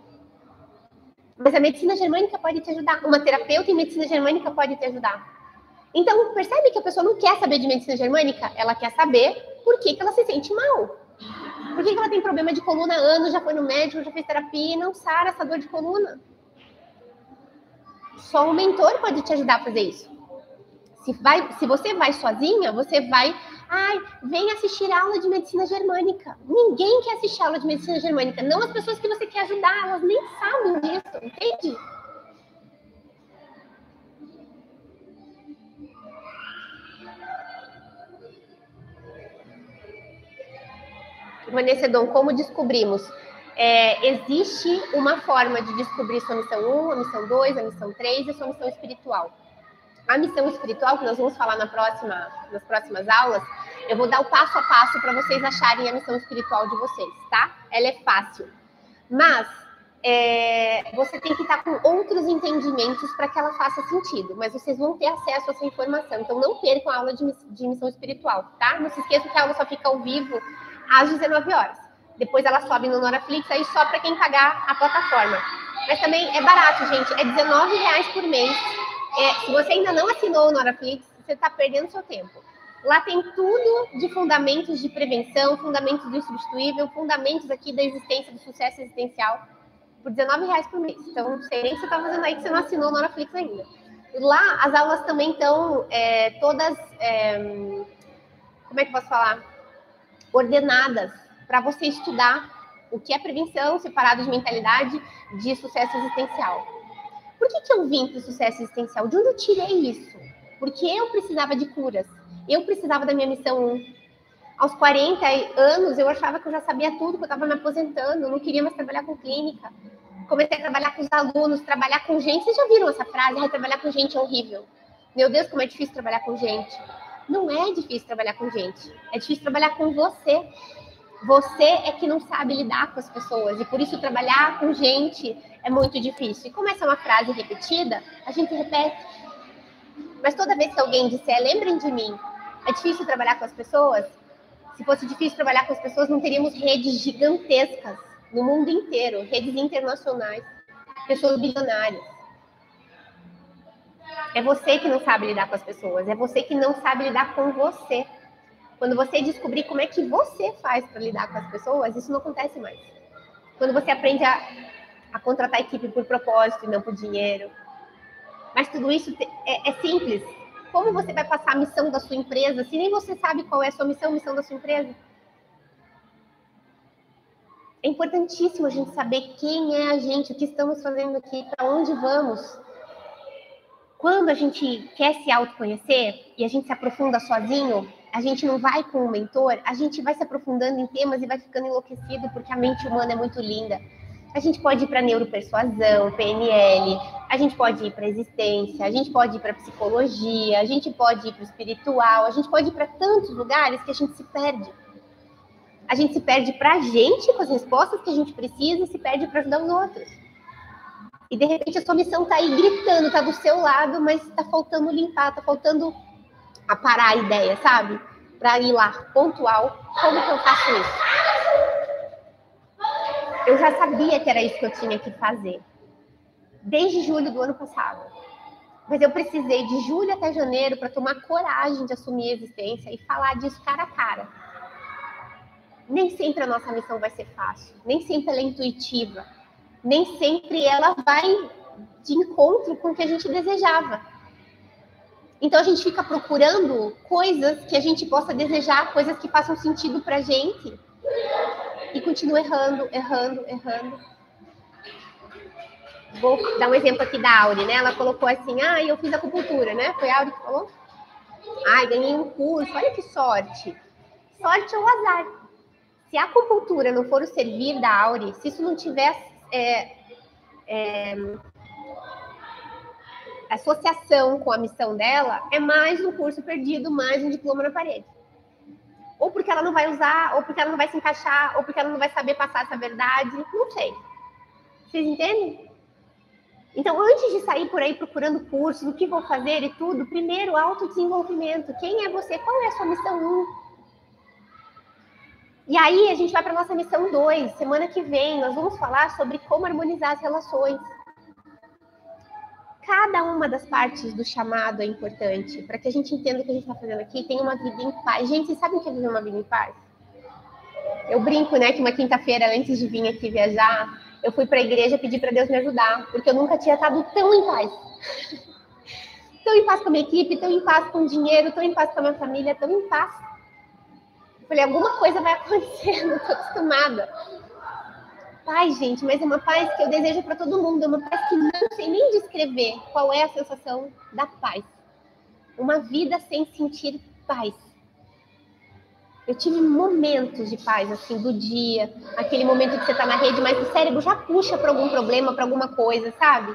Mas a medicina germânica pode te ajudar. Uma terapeuta em medicina germânica pode te ajudar. Então, percebe que a pessoa não quer saber de medicina germânica? Ela quer saber por que, que ela se sente mal. Por que, que ela tem problema de coluna há anos, já foi no médico, já fez terapia e não sara essa dor de coluna? Só um mentor pode te ajudar a fazer isso. Se, vai, se você vai sozinha, você vai. Ai, vem assistir aula de medicina germânica. Ninguém quer assistir aula de medicina germânica. Não as pessoas que você quer ajudar, elas nem sabem disso, entende? Vanessa como descobrimos? É, existe uma forma de descobrir sua missão 1, a missão 2, a missão 3 e a sua missão espiritual. A missão espiritual, que nós vamos falar na próxima, nas próximas aulas, eu vou dar o passo a passo para vocês acharem a missão espiritual de vocês, tá? Ela é fácil. Mas é, você tem que estar com outros entendimentos para que ela faça sentido, mas vocês vão ter acesso a essa informação. Então não percam a aula de, de missão espiritual, tá? Não se esqueçam que a aula só fica ao vivo às 19 horas. Depois ela sobe no Noraflix, aí só para quem pagar a plataforma. Mas também é barato, gente. É 19 reais por mês. É, se você ainda não assinou o Noraflix, você está perdendo seu tempo. Lá tem tudo de fundamentos de prevenção, fundamentos do insubstituível, fundamentos aqui da existência do sucesso existencial por 19 reais por mês. Então, não sei nem o que você está fazendo aí que você não assinou o Noraflix ainda. Lá, as aulas também estão é, todas. É, como é que eu posso falar? Ordenadas para você estudar o que é prevenção, separado de mentalidade de sucesso existencial. Por que, que eu vim para o sucesso existencial? De onde eu tirei isso? Porque eu precisava de curas. Eu precisava da minha missão 1. Aos 40 anos, eu achava que eu já sabia tudo, que eu estava me aposentando, não queria mais trabalhar com clínica. Comecei a trabalhar com os alunos, trabalhar com gente. Vocês já viram essa frase? Ah, trabalhar com gente é horrível. Meu Deus, como é difícil trabalhar com gente não é difícil trabalhar com gente, é difícil trabalhar com você. Você é que não sabe lidar com as pessoas e por isso trabalhar com gente é muito difícil. E como essa é uma frase repetida, a gente repete. Mas toda vez que alguém disser, lembrem de mim, é difícil trabalhar com as pessoas? Se fosse difícil trabalhar com as pessoas, não teríamos redes gigantescas no mundo inteiro, redes internacionais, pessoas bilionárias. É você que não sabe lidar com as pessoas, é você que não sabe lidar com você. Quando você descobrir como é que você faz para lidar com as pessoas, isso não acontece mais. Quando você aprende a, a contratar equipe por propósito e não por dinheiro. Mas tudo isso é, é simples. Como você vai passar a missão da sua empresa se nem você sabe qual é a sua missão, a missão da sua empresa? É importantíssimo a gente saber quem é a gente, o que estamos fazendo aqui, para onde vamos quando a gente quer se autoconhecer e a gente se aprofunda sozinho, a gente não vai com um mentor, a gente vai se aprofundando em temas e vai ficando enlouquecido porque a mente humana é muito linda. A gente pode ir para neuropersuasão, PNL, a gente pode ir para existência, a gente pode ir para psicologia, a gente pode ir para o espiritual, a gente pode ir para tantos lugares que a gente se perde. A gente se perde para a gente com as respostas que a gente precisa e se perde para ajudar os outros. E de repente a sua missão está aí gritando, está do seu lado, mas está faltando limpar, está faltando aparar a ideia, sabe? Para ir lá, pontual. Como que eu faço isso? Eu já sabia que era isso que eu tinha que fazer. Desde julho do ano passado. Mas eu precisei de julho até janeiro para tomar coragem de assumir a existência e falar disso cara a cara. Nem sempre a nossa missão vai ser fácil, nem sempre ela é intuitiva nem sempre ela vai de encontro com o que a gente desejava. Então a gente fica procurando coisas que a gente possa desejar, coisas que façam sentido para gente, e continua errando, errando, errando. Vou dar um exemplo aqui da Auri, né? Ela colocou assim: ah, eu fiz acupuntura, né? Foi a Auri que falou? Ai, ganhei um curso, olha que sorte. Sorte ou azar. Se a acupuntura não for o servir da Auri, se isso não tivesse é, é, associação com a missão dela é mais um curso perdido, mais um diploma na parede. Ou porque ela não vai usar, ou porque ela não vai se encaixar, ou porque ela não vai saber passar essa verdade, não sei. Vocês entendem? Então, antes de sair por aí procurando cursos, o que vou fazer e tudo, primeiro, autodesenvolvimento. Quem é você? Qual é a sua missão 1? E aí, a gente vai para nossa missão 2. Semana que vem, nós vamos falar sobre como harmonizar as relações. Cada uma das partes do chamado é importante para que a gente entenda o que a gente está fazendo aqui e tenha uma vida em paz. Gente, vocês sabem o que é viver uma vida em paz? Eu brinco, né, que uma quinta-feira antes de vir aqui viajar, eu fui para a igreja pedir para Deus me ajudar, porque eu nunca tinha estado tão em paz. tão em paz com a minha equipe, tão em paz com o dinheiro, tão em paz com a minha família, tão em paz. Eu falei, alguma coisa vai acontecer, não estou acostumada. Paz, gente, mas é uma paz que eu desejo para todo mundo, é uma paz que não sei nem descrever qual é a sensação da paz. Uma vida sem sentir paz. Eu tive momentos de paz, assim, do dia, aquele momento que você tá na rede, mas o cérebro já puxa para algum problema, para alguma coisa, sabe?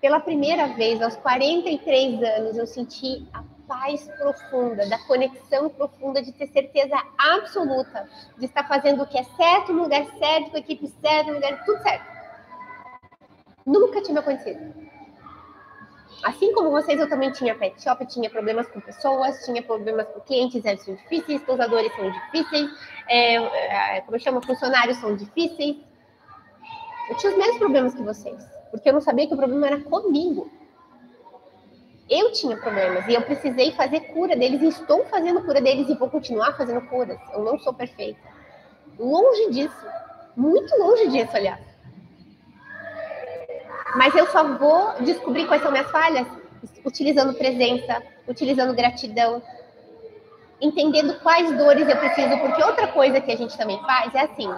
Pela primeira vez, aos 43 anos, eu senti a paz profunda, da conexão profunda, de ter certeza absoluta de estar fazendo o que é certo, no lugar certo, com a equipe certa, no lugar tudo certo. Nunca tinha acontecido. Assim como vocês, eu também tinha pet shop, tinha problemas com pessoas, tinha problemas com clientes, eles são difíceis, posadores são difíceis, é, é, como chama, funcionários são difíceis. Eu tinha os mesmos problemas que vocês, porque eu não sabia que o problema era comigo. Eu tinha problemas e eu precisei fazer cura deles e estou fazendo cura deles e vou continuar fazendo curas. Eu não sou perfeita. Longe disso. Muito longe disso, aliás. Mas eu só vou descobrir quais são minhas falhas utilizando presença, utilizando gratidão, entendendo quais dores eu preciso, porque outra coisa que a gente também faz é assim: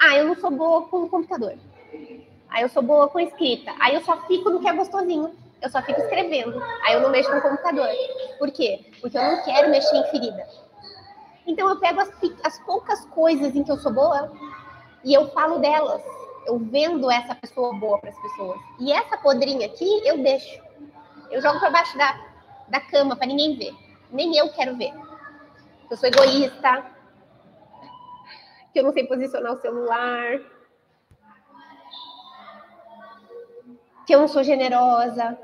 ah, eu não sou boa com o computador. Aí eu sou boa com escrita. Aí eu só fico no que é gostosinho. Eu só fico escrevendo. Aí eu não mexo com o computador. Por quê? Porque eu não quero mexer em ferida. Então eu pego as, as poucas coisas em que eu sou boa e eu falo delas eu vendo essa pessoa boa para as pessoas. E essa podrinha aqui, eu deixo. Eu jogo para baixo da, da cama para ninguém ver. Nem eu quero ver. Eu sou egoísta. Que eu não sei posicionar o celular. Que eu não sou generosa.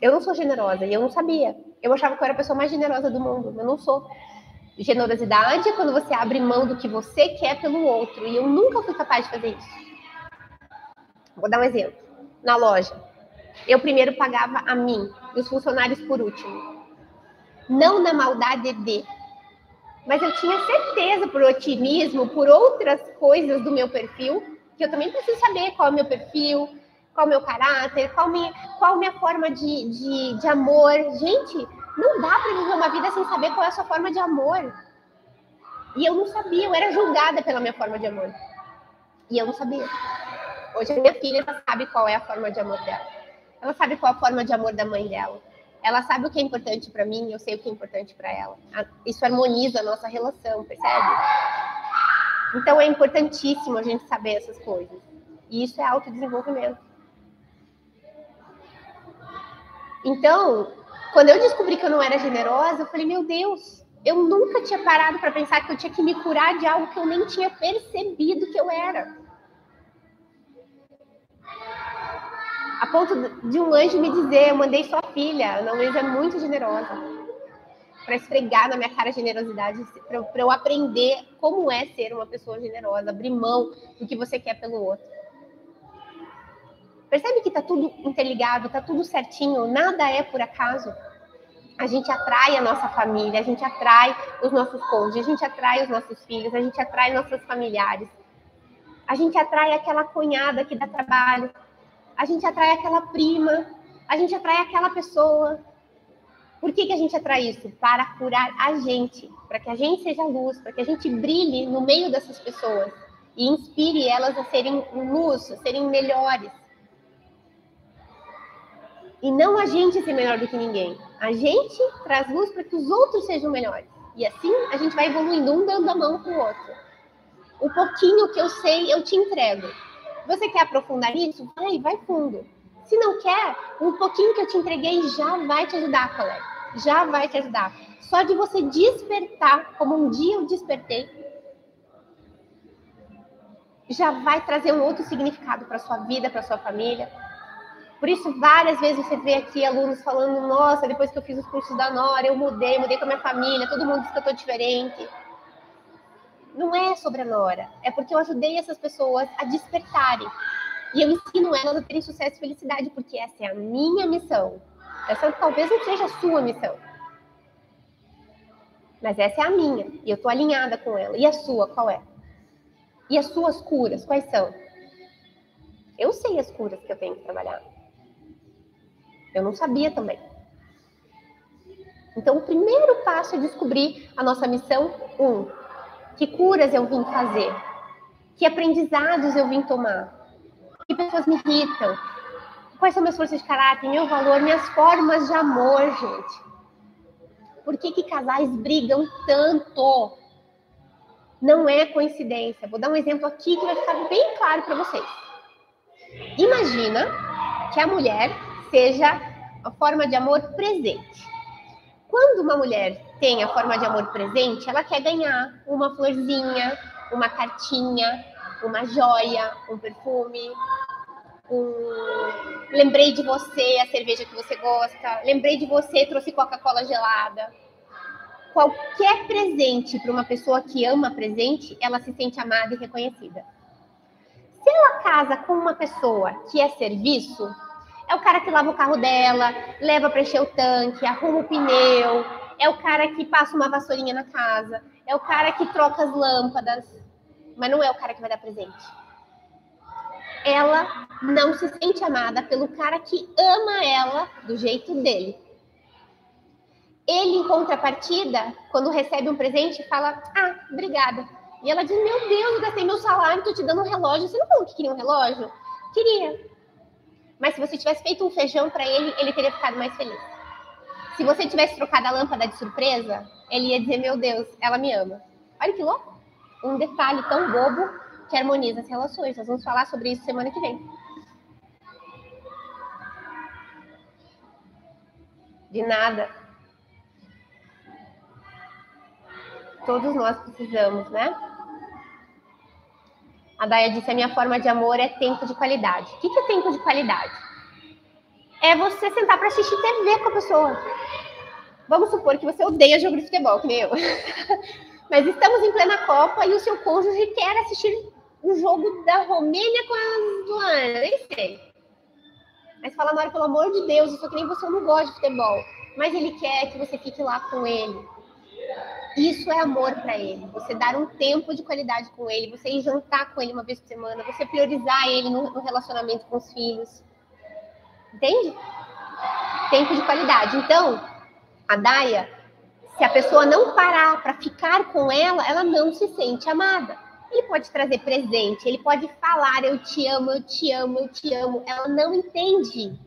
Eu não sou generosa e eu não sabia. Eu achava que eu era a pessoa mais generosa do mundo. Eu não sou. Generosidade é quando você abre mão do que você quer pelo outro. E eu nunca fui capaz de fazer isso. Vou dar um exemplo. Na loja, eu primeiro pagava a mim e os funcionários por último. Não na maldade de, mas eu tinha certeza por otimismo, por outras coisas do meu perfil, que eu também preciso saber qual é o meu perfil, qual o meu caráter, qual, minha, qual minha forma de, de, de amor. Gente, não dá para viver uma vida sem saber qual é a sua forma de amor. E eu não sabia, eu era julgada pela minha forma de amor. E eu não sabia. Hoje a minha filha ela sabe qual é a forma de amor dela. Ela sabe qual é a forma de amor da mãe dela. Ela sabe o que é importante para mim, eu sei o que é importante para ela. Isso harmoniza a nossa relação, percebe? Então é importantíssimo a gente saber essas coisas. E isso é autodesenvolvimento. Então, quando eu descobri que eu não era generosa, eu falei, meu Deus, eu nunca tinha parado para pensar que eu tinha que me curar de algo que eu nem tinha percebido que eu era. a ponto de um anjo me dizer: Eu mandei sua filha, Ana Luísa é muito generosa, para esfregar na minha cara a generosidade, para eu aprender como é ser uma pessoa generosa, abrir mão do que você quer pelo outro. Percebe que está tudo interligado, está tudo certinho, nada é por acaso. A gente atrai a nossa família, a gente atrai os nossos cônjuges, a gente atrai os nossos filhos, a gente atrai nossos familiares, a gente atrai aquela cunhada que dá trabalho, a gente atrai aquela prima, a gente atrai aquela pessoa. Por que, que a gente atrai isso? Para curar a gente, para que a gente seja luz, para que a gente brilhe no meio dessas pessoas e inspire elas a serem luz, a serem melhores. E não a gente ser melhor do que ninguém. A gente traz luz para que os outros sejam melhores. E assim a gente vai evoluindo, um dando a mão para o outro. O pouquinho que eu sei, eu te entrego. Você quer aprofundar nisso? Vai, vai fundo. Se não quer, um pouquinho que eu te entreguei já vai te ajudar, colega. Já vai te ajudar. Só de você despertar, como um dia eu despertei, já vai trazer um outro significado para sua vida, para sua família. Por isso, várias vezes você vê aqui alunos falando: Nossa, depois que eu fiz os cursos da Nora, eu mudei, mudei com a minha família, todo mundo diz que eu estou diferente. Não é sobre a Nora, é porque eu ajudei essas pessoas a despertarem. E eu ensino elas a terem sucesso e felicidade, porque essa é a minha missão. Essa talvez não seja a sua missão. Mas essa é a minha, e eu estou alinhada com ela. E a sua, qual é? E as suas curas, quais são? Eu sei as curas que eu tenho que trabalhar. Eu não sabia também. Então, o primeiro passo é descobrir a nossa missão. Um, que curas eu vim fazer? Que aprendizados eu vim tomar? Que pessoas me irritam? Quais são minhas forças de caráter, meu valor, minhas formas de amor, gente? Por que, que casais brigam tanto? Não é coincidência. Vou dar um exemplo aqui que vai ficar bem claro para vocês. Imagina que a mulher seja a forma de amor presente. Quando uma mulher tem a forma de amor presente, ela quer ganhar uma florzinha, uma cartinha, uma joia, um perfume, um... lembrei de você, a cerveja que você gosta, lembrei de você, trouxe Coca-Cola gelada. Qualquer presente para uma pessoa que ama presente, ela se sente amada e reconhecida. Se ela casa com uma pessoa que é serviço, é o cara que lava o carro dela, leva para encher o tanque, arruma o pneu, é o cara que passa uma vassourinha na casa, é o cara que troca as lâmpadas, mas não é o cara que vai dar presente. Ela não se sente amada pelo cara que ama ela do jeito dele. Ele, em contrapartida, quando recebe um presente, fala: Ah, obrigada. E ela diz: Meu Deus, eu gastei meu salário, tô te dando um relógio. Você não falou que queria um relógio? Queria. Mas se você tivesse feito um feijão para ele, ele teria ficado mais feliz. Se você tivesse trocado a lâmpada de surpresa, ele ia dizer: Meu Deus, ela me ama. Olha que louco! Um detalhe tão bobo que harmoniza as relações. Nós vamos falar sobre isso semana que vem. De nada. Todos nós precisamos, né? A Daya disse: a minha forma de amor é tempo de qualidade. O que é tempo de qualidade? É você sentar para assistir TV com a pessoa. Vamos supor que você odeia jogo de futebol, que nem eu. Mas estamos em plena Copa e o seu cônjuge quer assistir um jogo da Romênia com a Luana, nem sei. Mas fala, Nora, pelo amor de Deus, isso que nem você não gosta de futebol. Mas ele quer que você fique lá com ele. Isso é amor para ele. Você dar um tempo de qualidade com ele, você ir jantar com ele uma vez por semana, você priorizar ele no, no relacionamento com os filhos. Entende? Tempo de qualidade. Então, a Daia, se a pessoa não parar para ficar com ela, ela não se sente amada. Ele pode trazer presente, ele pode falar eu te amo, eu te amo, eu te amo. Ela não entende.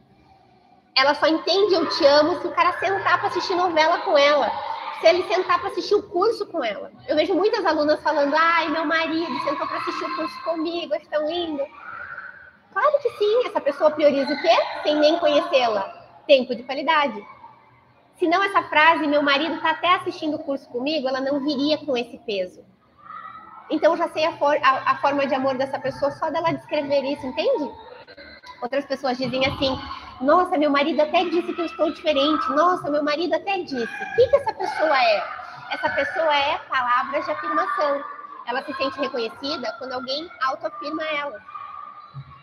Ela só entende eu te amo se o cara sentar para assistir novela com ela se ele sentar para assistir o curso com ela. Eu vejo muitas alunas falando: ai, meu marido sentou para assistir o curso comigo, é tão lindo. Claro que sim, essa pessoa prioriza o quê? Sem nem conhecê-la. Tempo de qualidade. Se não essa frase, meu marido está até assistindo o curso comigo, ela não viria com esse peso. Então, já sei a, for a, a forma de amor dessa pessoa só dela descrever isso, entende? Outras pessoas dizem assim: nossa, meu marido até disse que eu estou diferente. Nossa, meu marido até disse. O que, que essa pessoa é? Essa pessoa é palavras de afirmação. Ela se sente reconhecida quando alguém autoafirma ela.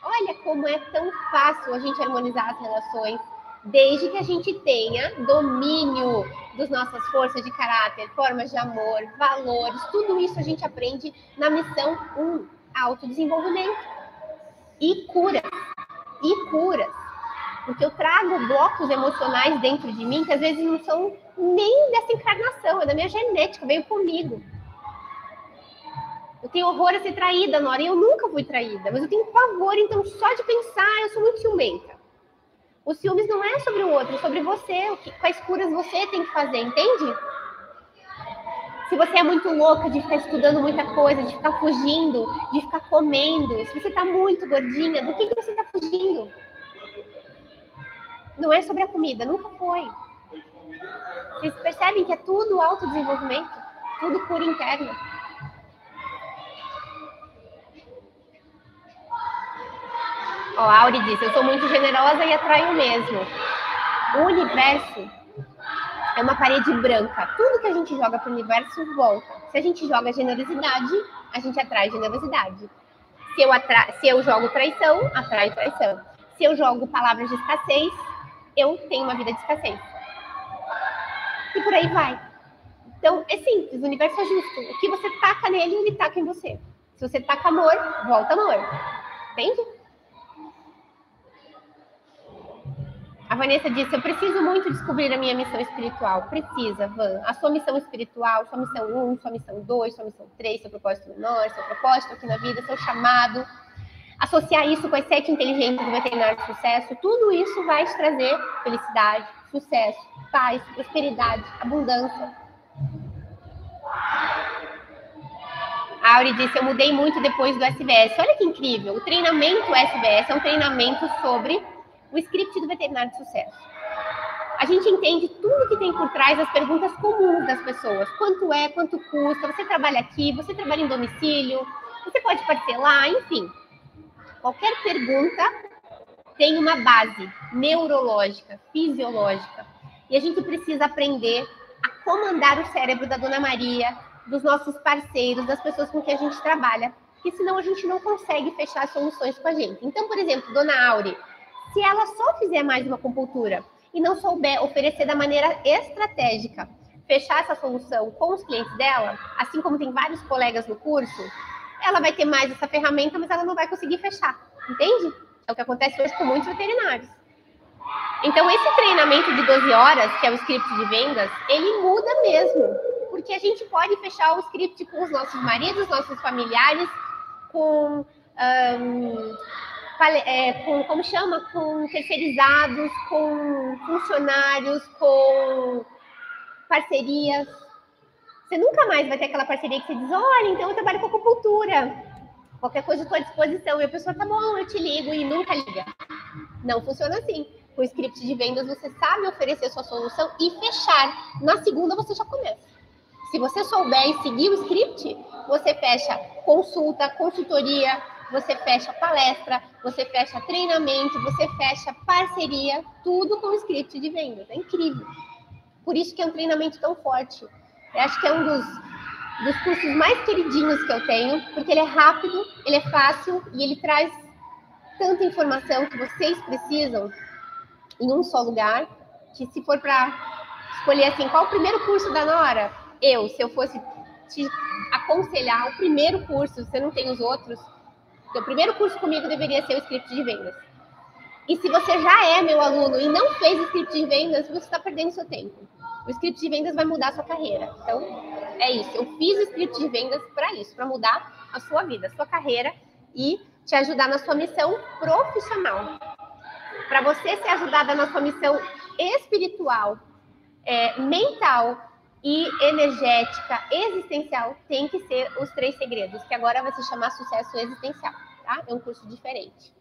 Olha como é tão fácil a gente harmonizar as relações, desde que a gente tenha domínio das nossas forças de caráter, formas de amor, valores, tudo isso a gente aprende na missão 1, autodesenvolvimento. E cura. E cura porque eu trago blocos emocionais dentro de mim que às vezes não são nem dessa encarnação, é da minha genética, veio comigo. Eu tenho horror a ser traída, Nora, e eu nunca fui traída, mas eu tenho pavor, então, só de pensar, eu sou muito ciumenta. Os ciúmes não é sobre o outro, é sobre você, o que, quais curas você tem que fazer, entende? Se você é muito louca de ficar estudando muita coisa, de ficar fugindo, de ficar comendo, se você está muito gordinha, do que, que você está fugindo? Não é sobre a comida, nunca foi. Vocês percebem que é tudo autodesenvolvimento, tudo cura interna. Ó, a Auri disse, eu sou muito generosa e atraio mesmo. O universo é uma parede branca. Tudo que a gente joga para o universo volta. Se a gente joga generosidade, a gente atrai generosidade. Se eu, atra... Se eu jogo traição, atrai traição. Se eu jogo palavras de escassez, eu tenho uma vida de escassez. E por aí vai. Então, é simples, o universo é justo. O que você taca nele, ele taca em você. Se você taca amor, volta amor. Entende? A Vanessa disse: Eu preciso muito descobrir a minha missão espiritual. Precisa, Van. A sua missão espiritual, sua missão 1, sua missão 2, sua missão 3, seu propósito menor, seu propósito aqui na vida, seu chamado. Associar isso com as sete inteligências do veterinário de sucesso, tudo isso vai te trazer felicidade, sucesso, paz, prosperidade, abundância. A Auri disse: Eu mudei muito depois do SBS. Olha que incrível! O treinamento SBS é um treinamento sobre o script do veterinário de sucesso. A gente entende tudo que tem por trás das perguntas comuns das pessoas. Quanto é, quanto custa, você trabalha aqui, você trabalha em domicílio, você pode parcelar, enfim. Qualquer pergunta tem uma base neurológica, fisiológica. E a gente precisa aprender a comandar o cérebro da Dona Maria, dos nossos parceiros, das pessoas com quem a gente trabalha, porque senão a gente não consegue fechar soluções com a gente. Então, por exemplo, Dona Aure, se ela só fizer mais uma compultura e não souber oferecer da maneira estratégica, fechar essa solução com os clientes dela, assim como tem vários colegas no curso, ela vai ter mais essa ferramenta, mas ela não vai conseguir fechar, entende? É o que acontece hoje com muitos veterinários. Então, esse treinamento de 12 horas, que é o script de vendas, ele muda mesmo, porque a gente pode fechar o script com os nossos maridos, nossos familiares, com um, é, com, como chama, com terceirizados, com funcionários, com parcerias. Você nunca mais vai ter aquela parceria que você diz, olha, então eu trabalho com acupuntura. Qualquer coisa estou à disposição. E a pessoa, tá bom, eu te ligo e nunca liga. Não funciona assim. Com o script de vendas, você sabe oferecer sua solução e fechar. Na segunda, você já começa. Se você souber e seguir o script, você fecha consulta, consultoria, você fecha palestra, você fecha treinamento, você fecha parceria, tudo com script de vendas. É incrível. Por isso que é um treinamento tão forte. Eu acho que é um dos, dos cursos mais queridinhos que eu tenho, porque ele é rápido, ele é fácil e ele traz tanta informação que vocês precisam em um só lugar, que se for para escolher assim, qual o primeiro curso da Nora? Eu, se eu fosse te aconselhar o primeiro curso, você não tem os outros, o primeiro curso comigo deveria ser o script de vendas. E se você já é meu aluno e não fez script de vendas, você está perdendo seu tempo. O script de vendas vai mudar a sua carreira. Então, é isso. Eu fiz o script de vendas para isso, para mudar a sua vida, a sua carreira e te ajudar na sua missão profissional. Para você ser ajudada na sua missão espiritual, é, mental e energética, existencial, tem que ser os três segredos, que agora vai se chamar sucesso existencial, tá? É um curso diferente.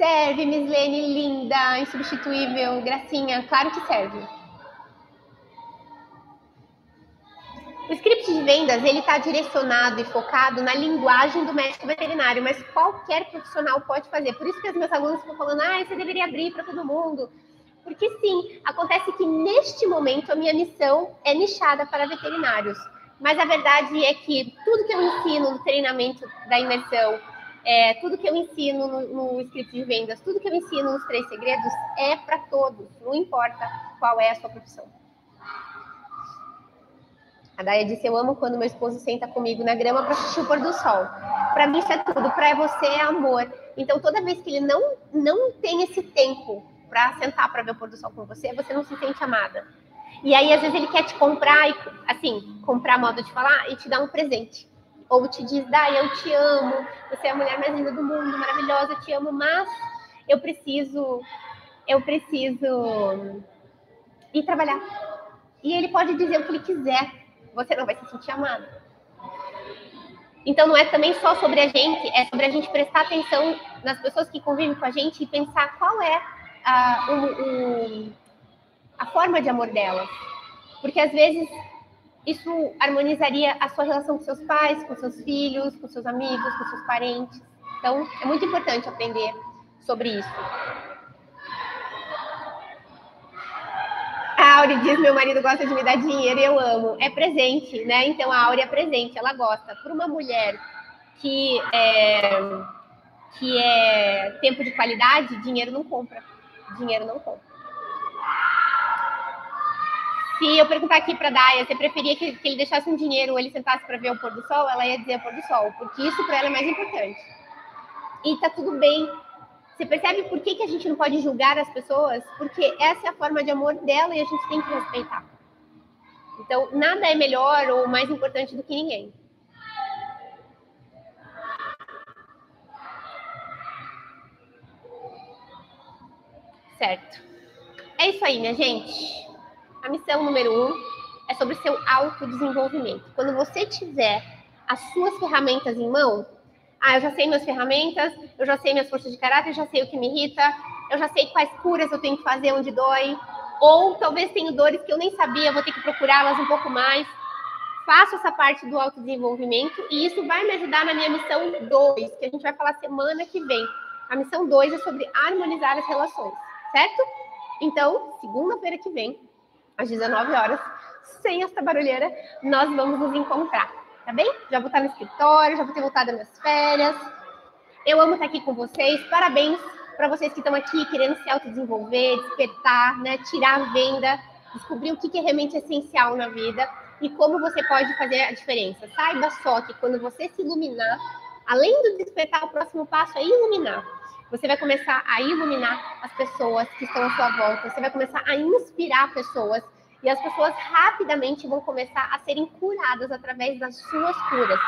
Serve, Mislene, linda, insubstituível, gracinha, claro que serve. O script de vendas, ele está direcionado e focado na linguagem do médico veterinário, mas qualquer profissional pode fazer. Por isso que os meus alunos ficam falando, ah, você deveria abrir para todo mundo. Porque sim, acontece que neste momento a minha missão é nichada para veterinários. Mas a verdade é que tudo que eu ensino no treinamento da imersão, é, tudo que eu ensino no, no script de vendas, tudo que eu ensino nos três segredos é para todos, não importa qual é a sua profissão. A Daya disse: Eu amo quando meu esposo senta comigo na grama para assistir o pôr do sol. Para mim, isso é tudo. Para você é amor. Então, toda vez que ele não, não tem esse tempo para sentar para ver o pôr do sol com você, você não se sente amada. E aí, às vezes, ele quer te comprar, assim, comprar modo de falar e te dar um presente. Ou te diz, Dai, eu te amo, você é a mulher mais linda do mundo, maravilhosa, eu te amo, mas eu preciso, eu preciso e trabalhar. E ele pode dizer o que ele quiser, você não vai se sentir amado. Então não é também só sobre a gente, é sobre a gente prestar atenção nas pessoas que convivem com a gente e pensar qual é a, o, o, a forma de amor delas. Porque às vezes isso harmonizaria a sua relação com seus pais, com seus filhos, com seus amigos, com seus parentes. Então é muito importante aprender sobre isso. A Auri diz: meu marido gosta de me dar dinheiro e eu amo. É presente, né? Então a Auri é presente, ela gosta. Por uma mulher que é, que é tempo de qualidade, dinheiro não compra. Dinheiro não compra. Se eu perguntar aqui para Daya, você preferia que, que ele deixasse um dinheiro ou ele sentasse para ver o pôr do sol? Ela ia dizer o pôr do sol, porque isso para ela é mais importante. E tá tudo bem você percebe por que, que a gente não pode julgar as pessoas? Porque essa é a forma de amor dela e a gente tem que respeitar. Então, nada é melhor ou mais importante do que ninguém. Certo. É isso aí, minha gente. A missão número um é sobre seu autodesenvolvimento. Quando você tiver as suas ferramentas em mão, ah, eu já sei minhas ferramentas, eu já sei minhas forças de caráter, eu já sei o que me irrita, eu já sei quais curas eu tenho que fazer onde dói. Ou talvez tenho dores que eu nem sabia, vou ter que procurá-las um pouco mais. Faço essa parte do autodesenvolvimento e isso vai me ajudar na minha missão 2, que a gente vai falar semana que vem. A missão 2 é sobre harmonizar as relações, certo? Então, segunda-feira que vem, às 19 horas, sem essa barulheira, nós vamos nos encontrar tá bem? Já vou estar no escritório, já vou ter voltado às minhas férias. Eu amo estar aqui com vocês. Parabéns para vocês que estão aqui querendo se autodesenvolver, despertar, né? tirar a venda, descobrir o que é realmente essencial na vida e como você pode fazer a diferença. Saiba só que quando você se iluminar, além do despertar, o próximo passo é iluminar. Você vai começar a iluminar as pessoas que estão à sua volta, você vai começar a inspirar pessoas e as pessoas rapidamente vão começar a serem curadas através das suas curas.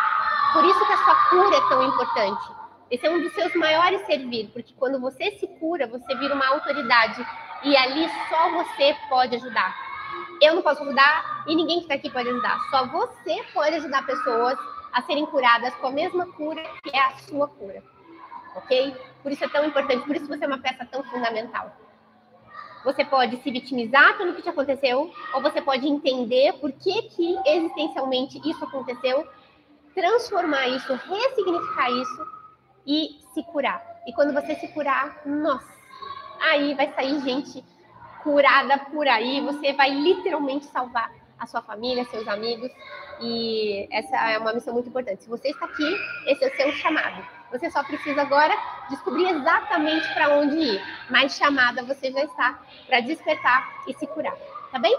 Por isso que a sua cura é tão importante. Esse é um dos seus maiores servir, porque quando você se cura, você vira uma autoridade e ali só você pode ajudar. Eu não posso ajudar e ninguém que está aqui pode ajudar. Só você pode ajudar pessoas a serem curadas com a mesma cura que é a sua cura. Ok? Por isso é tão importante, por isso você é uma peça tão fundamental. Você pode se vitimizar pelo que te aconteceu, ou você pode entender por que, que existencialmente isso aconteceu, transformar isso, ressignificar isso e se curar. E quando você se curar, nossa, aí vai sair gente curada por aí, você vai literalmente salvar a sua família, seus amigos, e essa é uma missão muito importante. Se você está aqui, esse é o seu chamado. Você só precisa agora descobrir exatamente para onde ir. Mas chamada você já está para despertar e se curar. Tá bem?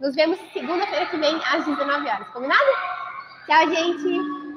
Nos vemos segunda-feira que vem às 19 horas. Combinado? Tchau, gente!